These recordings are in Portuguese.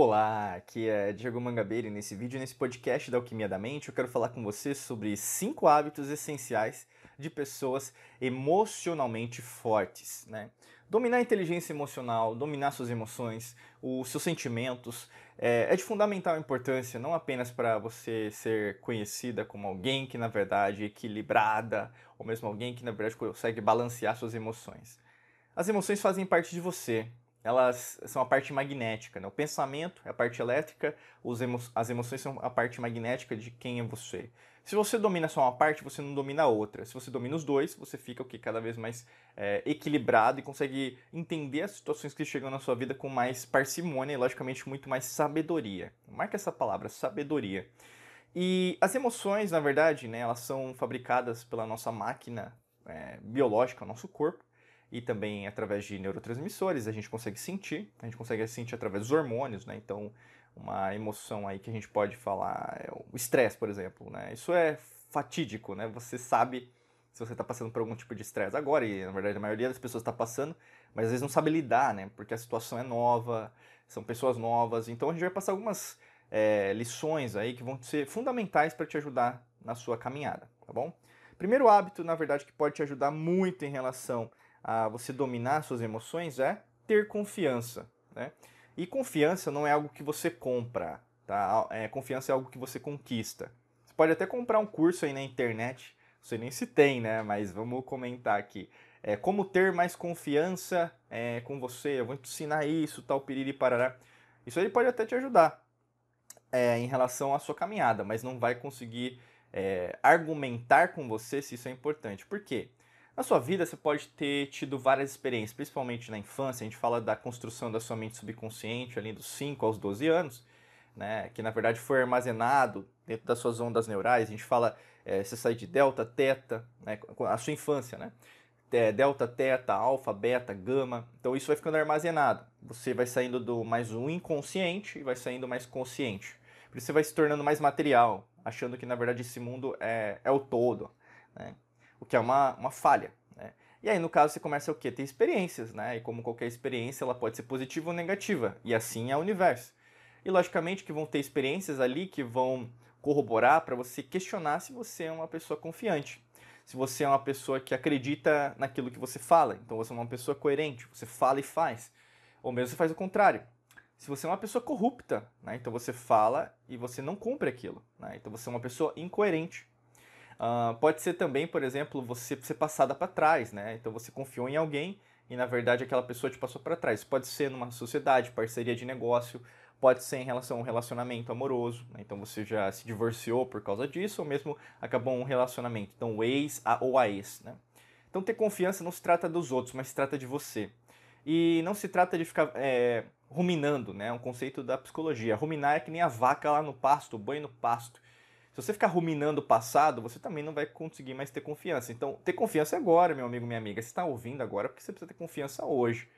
Olá, aqui é Diego Mangabeira e nesse vídeo, nesse podcast da Alquimia da Mente, eu quero falar com você sobre cinco hábitos essenciais de pessoas emocionalmente fortes, né? Dominar a inteligência emocional, dominar suas emoções, os seus sentimentos, é, é de fundamental importância, não apenas para você ser conhecida como alguém que, na verdade, é equilibrada, ou mesmo alguém que, na verdade, consegue balancear suas emoções. As emoções fazem parte de você, elas são a parte magnética. Né? O pensamento é a parte elétrica, emo as emoções são a parte magnética de quem é você. Se você domina só uma parte, você não domina a outra. Se você domina os dois, você fica o que cada vez mais é, equilibrado e consegue entender as situações que chegam na sua vida com mais parcimônia e, logicamente, muito mais sabedoria. Marca essa palavra, sabedoria. E as emoções, na verdade, né, elas são fabricadas pela nossa máquina é, biológica, o nosso corpo e também através de neurotransmissores a gente consegue sentir, a gente consegue sentir através dos hormônios, né? Então, uma emoção aí que a gente pode falar é o estresse, por exemplo, né? Isso é fatídico, né? Você sabe se você está passando por algum tipo de estresse agora, e na verdade a maioria das pessoas está passando, mas às vezes não sabe lidar, né? Porque a situação é nova, são pessoas novas, então a gente vai passar algumas é, lições aí que vão ser fundamentais para te ajudar na sua caminhada, tá bom? Primeiro hábito, na verdade, que pode te ajudar muito em relação a você dominar suas emoções é ter confiança, né? E confiança não é algo que você compra, tá? É, confiança é algo que você conquista. Você pode até comprar um curso aí na internet, não sei nem se tem, né? Mas vamos comentar aqui. É, como ter mais confiança é, com você, eu vou te ensinar isso, tal, piriri, parará. Isso aí pode até te ajudar é, em relação à sua caminhada, mas não vai conseguir é, argumentar com você se isso é importante. Por quê? Na sua vida, você pode ter tido várias experiências, principalmente na infância. A gente fala da construção da sua mente subconsciente, ali dos 5 aos 12 anos, né? que na verdade foi armazenado dentro das suas ondas neurais. A gente fala, é, você sai de delta, teta, né? a sua infância, né? Delta, teta, alfa, beta, gama. Então isso vai ficando armazenado. Você vai saindo do mais um inconsciente e vai saindo mais consciente. Por isso você vai se tornando mais material, achando que na verdade esse mundo é, é o todo. Né? O que é uma, uma falha. Né? E aí, no caso, você começa a quê? Ter experiências, né? E como qualquer experiência, ela pode ser positiva ou negativa. E assim é o universo. E logicamente que vão ter experiências ali que vão corroborar para você questionar se você é uma pessoa confiante. Se você é uma pessoa que acredita naquilo que você fala. Então você é uma pessoa coerente, você fala e faz. Ou mesmo você faz o contrário. Se você é uma pessoa corrupta, né? então você fala e você não cumpre aquilo. Né? Então você é uma pessoa incoerente. Uh, pode ser também, por exemplo, você ser passada para trás, né? Então você confiou em alguém e na verdade aquela pessoa te passou para trás. Pode ser numa sociedade, parceria de negócio, pode ser em relação a um relacionamento amoroso, né? então você já se divorciou por causa disso, ou mesmo acabou um relacionamento, então o ex ou a ex. Né? Então ter confiança não se trata dos outros, mas se trata de você. E não se trata de ficar é, ruminando, né? É um conceito da psicologia. Ruminar é que nem a vaca lá no pasto, o boi no pasto. Se você ficar ruminando o passado, você também não vai conseguir mais ter confiança. Então, ter confiança agora, meu amigo, minha amiga. Você está ouvindo agora porque você precisa ter confiança hoje.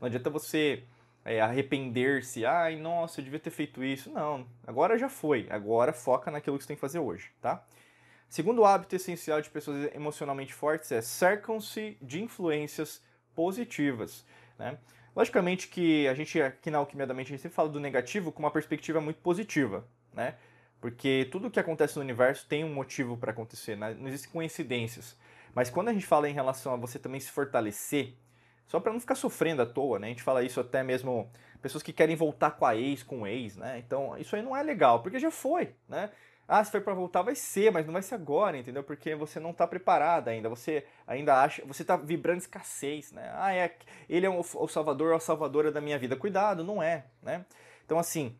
Não adianta você é, arrepender-se. Ai, nossa, eu devia ter feito isso. Não, agora já foi. Agora foca naquilo que você tem que fazer hoje, tá? Segundo hábito essencial de pessoas emocionalmente fortes é cercam-se de influências positivas, né? Logicamente que a gente aqui na Alquimia da Mente a gente sempre fala do negativo com uma perspectiva muito positiva, né? Porque tudo que acontece no universo tem um motivo para acontecer, né? não existem coincidências. Mas quando a gente fala em relação a você também se fortalecer, só para não ficar sofrendo à toa, né? A gente fala isso até mesmo pessoas que querem voltar com a ex, com o ex, né? Então, isso aí não é legal, porque já foi, né? Ah, se for para voltar vai ser, mas não vai ser agora, entendeu? Porque você não está preparado ainda. Você ainda acha, você está vibrando escassez, né? Ah, é, ele é o, salvador ou a salvadora da minha vida. Cuidado, não é, né? Então assim,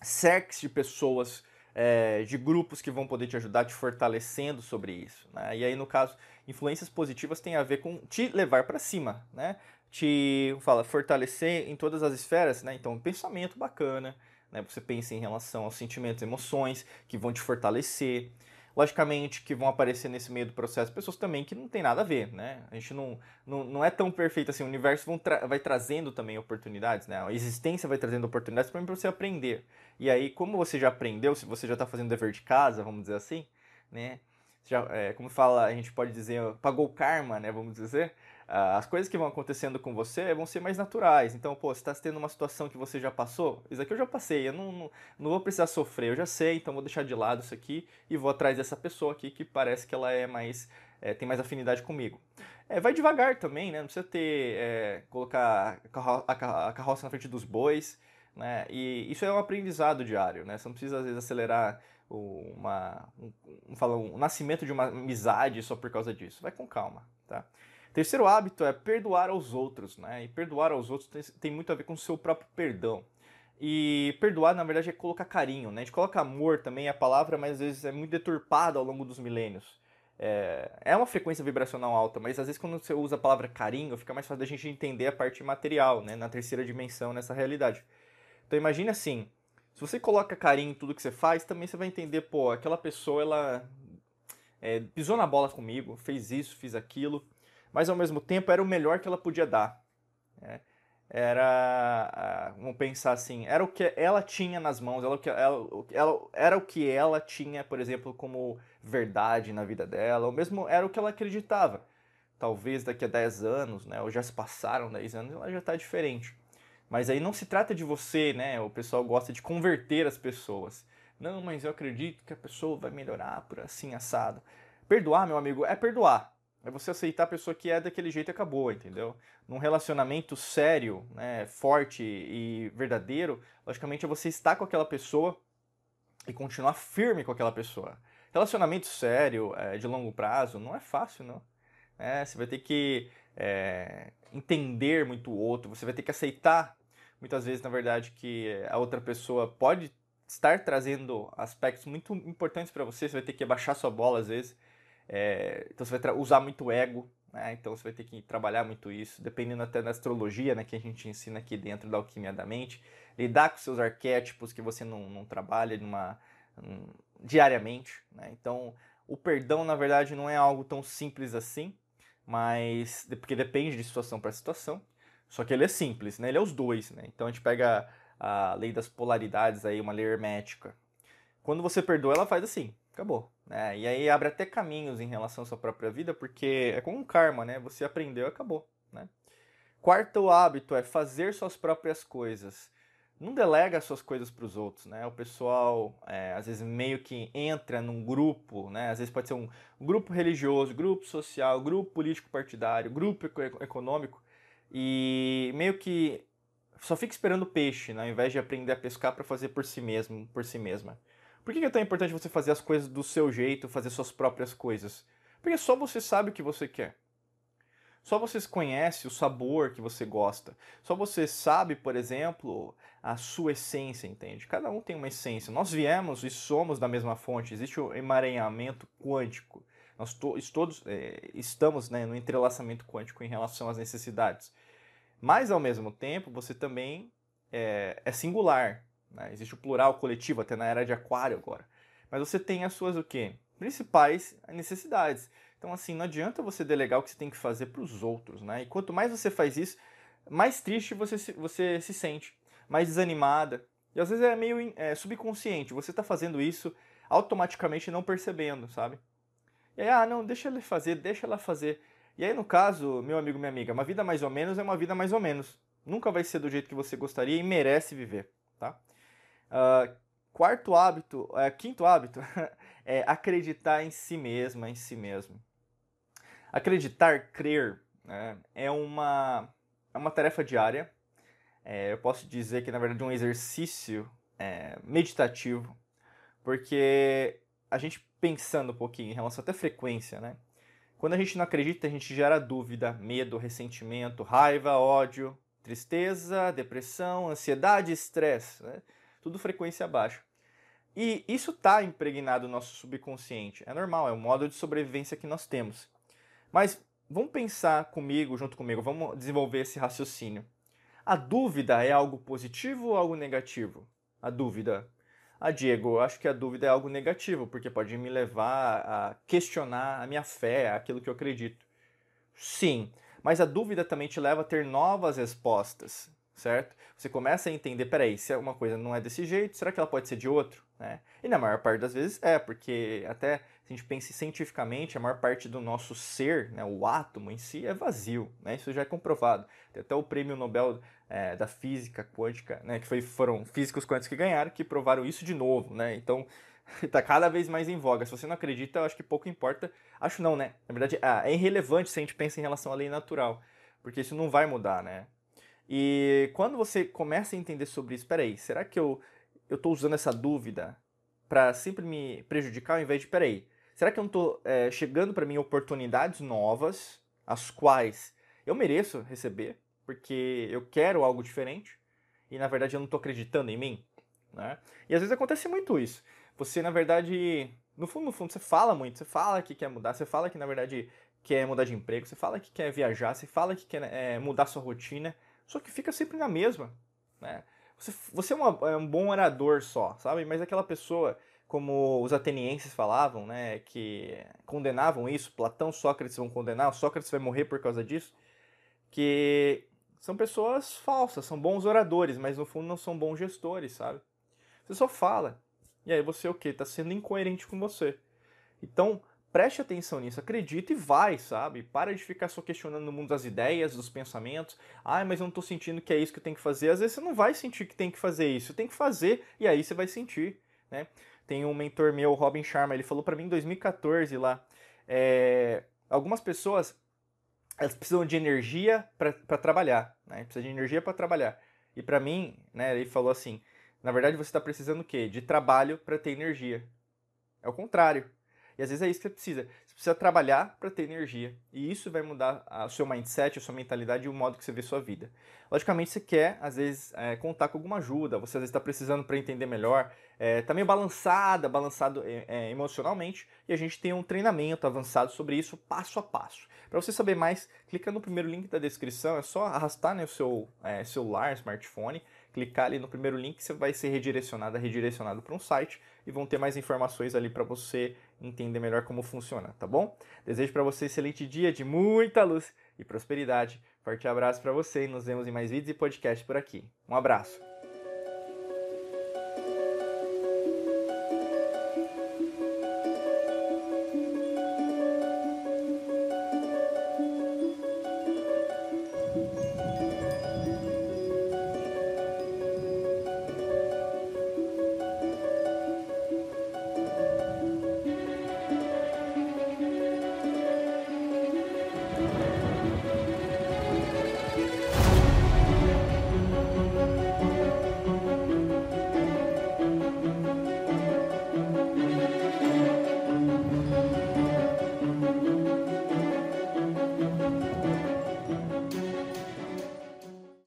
cerque de pessoas é, de grupos que vão poder te ajudar te fortalecendo sobre isso. Né? E aí, no caso, influências positivas tem a ver com te levar para cima, né? Te fala, fortalecer em todas as esferas, né? Então, pensamento bacana, né? Você pensa em relação aos sentimentos, emoções que vão te fortalecer. Logicamente que vão aparecer nesse meio do processo pessoas também que não tem nada a ver, né? A gente não, não, não é tão perfeito assim. O universo tra vai trazendo também oportunidades, né? A existência vai trazendo oportunidades para você aprender. E aí, como você já aprendeu, se você já está fazendo dever de casa, vamos dizer assim, né? já, é, como fala, a gente pode dizer, pagou karma, né, vamos dizer, as coisas que vão acontecendo com você vão ser mais naturais. Então, pô, você está tendo uma situação que você já passou, isso aqui eu já passei, eu não, não, não, vou precisar sofrer, eu já sei, então vou deixar de lado isso aqui e vou atrás dessa pessoa aqui que parece que ela é mais, é, tem mais afinidade comigo. É, vai devagar também, né? Não precisa ter, é, colocar a carroça na frente dos bois, né? E isso é um aprendizado diário, né? Você não precisa, às vezes, acelerar uma, um, um, um nascimento de uma amizade só por causa disso. Vai com calma, tá? Terceiro hábito é perdoar aos outros, né? E perdoar aos outros tem, tem muito a ver com o seu próprio perdão. E perdoar, na verdade, é colocar carinho, né? A gente coloca amor também, a palavra, mas às vezes é muito deturpada ao longo dos milênios. É, é uma frequência vibracional alta, mas às vezes quando você usa a palavra carinho, fica mais fácil da gente entender a parte material, né? Na terceira dimensão, nessa realidade. Então imagine assim, se você coloca carinho em tudo que você faz, também você vai entender, pô, aquela pessoa, ela é, pisou na bola comigo, fez isso, fiz aquilo, mas ao mesmo tempo era o melhor que ela podia dar. Né? Era, vamos pensar assim, era o que ela tinha nas mãos, ela, ela, ela, era o que ela tinha, por exemplo, como verdade na vida dela, ou mesmo era o que ela acreditava. Talvez daqui a 10 anos, né, ou já se passaram 10 anos, ela já está diferente. Mas aí não se trata de você, né? O pessoal gosta de converter as pessoas. Não, mas eu acredito que a pessoa vai melhorar por assim assado. Perdoar, meu amigo, é perdoar. É você aceitar a pessoa que é daquele jeito e acabou, entendeu? Num relacionamento sério, né, forte e verdadeiro, logicamente é você estar com aquela pessoa e continuar firme com aquela pessoa. Relacionamento sério, é, de longo prazo, não é fácil, não. É, você vai ter que é, entender muito o outro, você vai ter que aceitar, muitas vezes, na verdade, que a outra pessoa pode estar trazendo aspectos muito importantes para você, você vai ter que abaixar sua bola às vezes é, então você vai usar muito ego, né? então você vai ter que trabalhar muito isso, dependendo até da astrologia né, que a gente ensina aqui dentro da alquimia da mente, lidar com seus arquétipos que você não, não trabalha numa, um, diariamente. Né? Então o perdão, na verdade, não é algo tão simples assim, mas porque depende de situação para situação. Só que ele é simples, né? Ele é os dois, né? Então a gente pega a lei das polaridades aí, uma lei hermética. Quando você perdoa, ela faz assim, acabou. Né? E aí abre até caminhos em relação à sua própria vida, porque é como um karma, né? Você aprendeu, acabou. Né? Quarto hábito é fazer suas próprias coisas. Não delega suas coisas para os outros, né? O pessoal, é, às vezes, meio que entra num grupo, né? Às vezes pode ser um grupo religioso, grupo social, grupo político partidário, grupo econômico, e meio que só fica esperando peixe, né? ao invés de aprender a pescar para fazer por si mesmo, por si mesma. Por que é tão importante você fazer as coisas do seu jeito, fazer suas próprias coisas? Porque só você sabe o que você quer. Só você conhece o sabor que você gosta. Só você sabe, por exemplo, a sua essência, entende? Cada um tem uma essência. Nós viemos e somos da mesma fonte. Existe o um emaranhamento quântico. Nós to todos é, estamos né, no entrelaçamento quântico em relação às necessidades. Mas, ao mesmo tempo, você também é, é singular. Né? Existe o plural coletivo, até na era de aquário agora. Mas você tem as suas o quê? Principais necessidades. Então, assim, não adianta você delegar o que você tem que fazer para os outros, né? E quanto mais você faz isso, mais triste você se, você se sente, mais desanimada. E às vezes é meio é, subconsciente. Você está fazendo isso automaticamente não percebendo, sabe? E aí, ah, não, deixa ele fazer, deixa ela fazer. E aí, no caso, meu amigo, minha amiga, uma vida mais ou menos é uma vida mais ou menos. Nunca vai ser do jeito que você gostaria e merece viver? Uh, quarto hábito, uh, quinto hábito é acreditar em si mesma, em si mesmo. Acreditar, crer, né, é, uma, é uma tarefa diária. É, eu posso dizer que, na verdade, é um exercício é, meditativo, porque a gente pensando um pouquinho em relação até à frequência, né? Quando a gente não acredita, a gente gera dúvida, medo, ressentimento, raiva, ódio, tristeza, depressão, ansiedade, estresse. Né? Tudo frequência baixa. E isso está impregnado no nosso subconsciente. É normal, é o modo de sobrevivência que nós temos. Mas vamos pensar comigo, junto comigo, vamos desenvolver esse raciocínio. A dúvida é algo positivo ou algo negativo? A dúvida. Ah, Diego, eu acho que a dúvida é algo negativo, porque pode me levar a questionar a minha fé, aquilo que eu acredito. Sim, mas a dúvida também te leva a ter novas respostas certo? Você começa a entender, peraí, se uma coisa não é desse jeito, será que ela pode ser de outro? Né? E na maior parte das vezes é, porque até se a gente pensa cientificamente, a maior parte do nosso ser, né, o átomo em si, é vazio. Né? Isso já é comprovado. Tem até o prêmio Nobel é, da Física Quântica, né, que foi, foram físicos quânticos que ganharam, que provaram isso de novo. Né? Então, está cada vez mais em voga. Se você não acredita, eu acho que pouco importa. Acho não, né? Na verdade, ah, é irrelevante se a gente pensa em relação à lei natural, porque isso não vai mudar, né? E quando você começa a entender sobre isso, peraí, será que eu estou usando essa dúvida para sempre me prejudicar ao invés de, peraí, será que eu não estou é, chegando para mim oportunidades novas, as quais eu mereço receber, porque eu quero algo diferente, e na verdade eu não estou acreditando em mim? Né? E às vezes acontece muito isso. Você, na verdade, no fundo, no fundo, você fala muito, você fala que quer mudar, você fala que, na verdade, quer mudar de emprego, você fala que quer viajar, você fala que quer é, mudar sua rotina, só que fica sempre na mesma, né? Você, você é, uma, é um bom orador só, sabe? Mas aquela pessoa, como os atenienses falavam, né, que condenavam isso, Platão, Sócrates vão condenar, Sócrates vai morrer por causa disso, que são pessoas falsas, são bons oradores, mas no fundo não são bons gestores, sabe? Você só fala. E aí você o quê? Tá sendo incoerente com você. Então, Preste atenção nisso, acredita e vai, sabe? Para de ficar só questionando no mundo das ideias, dos pensamentos. Ah, mas eu não estou sentindo que é isso que eu tenho que fazer. Às vezes você não vai sentir que tem que fazer isso, tem que fazer e aí você vai sentir, né? Tem um mentor meu, Robin Sharma, ele falou para mim em 2014 lá, é, algumas pessoas elas precisam de energia para trabalhar, né? Precisa de energia para trabalhar. E para mim, né, ele falou assim, na verdade você está precisando o quê? De trabalho para ter energia. É o contrário. E às vezes é isso que você precisa. Você precisa trabalhar para ter energia. E isso vai mudar o seu mindset, a sua mentalidade e o modo que você vê sua vida. Logicamente, você quer, às vezes, é, contar com alguma ajuda. Você às vezes está precisando para entender melhor. É, tá meio balançada, balançado é, é, emocionalmente. E a gente tem um treinamento avançado sobre isso, passo a passo. Para você saber mais, clica no primeiro link da descrição. É só arrastar né, o seu é, celular, smartphone clicar ali no primeiro link, você vai ser redirecionado, redirecionado para um site e vão ter mais informações ali para você entender melhor como funciona, tá bom? Desejo para você um excelente dia de muita luz e prosperidade. Forte abraço para você e nos vemos em mais vídeos e podcasts por aqui. Um abraço.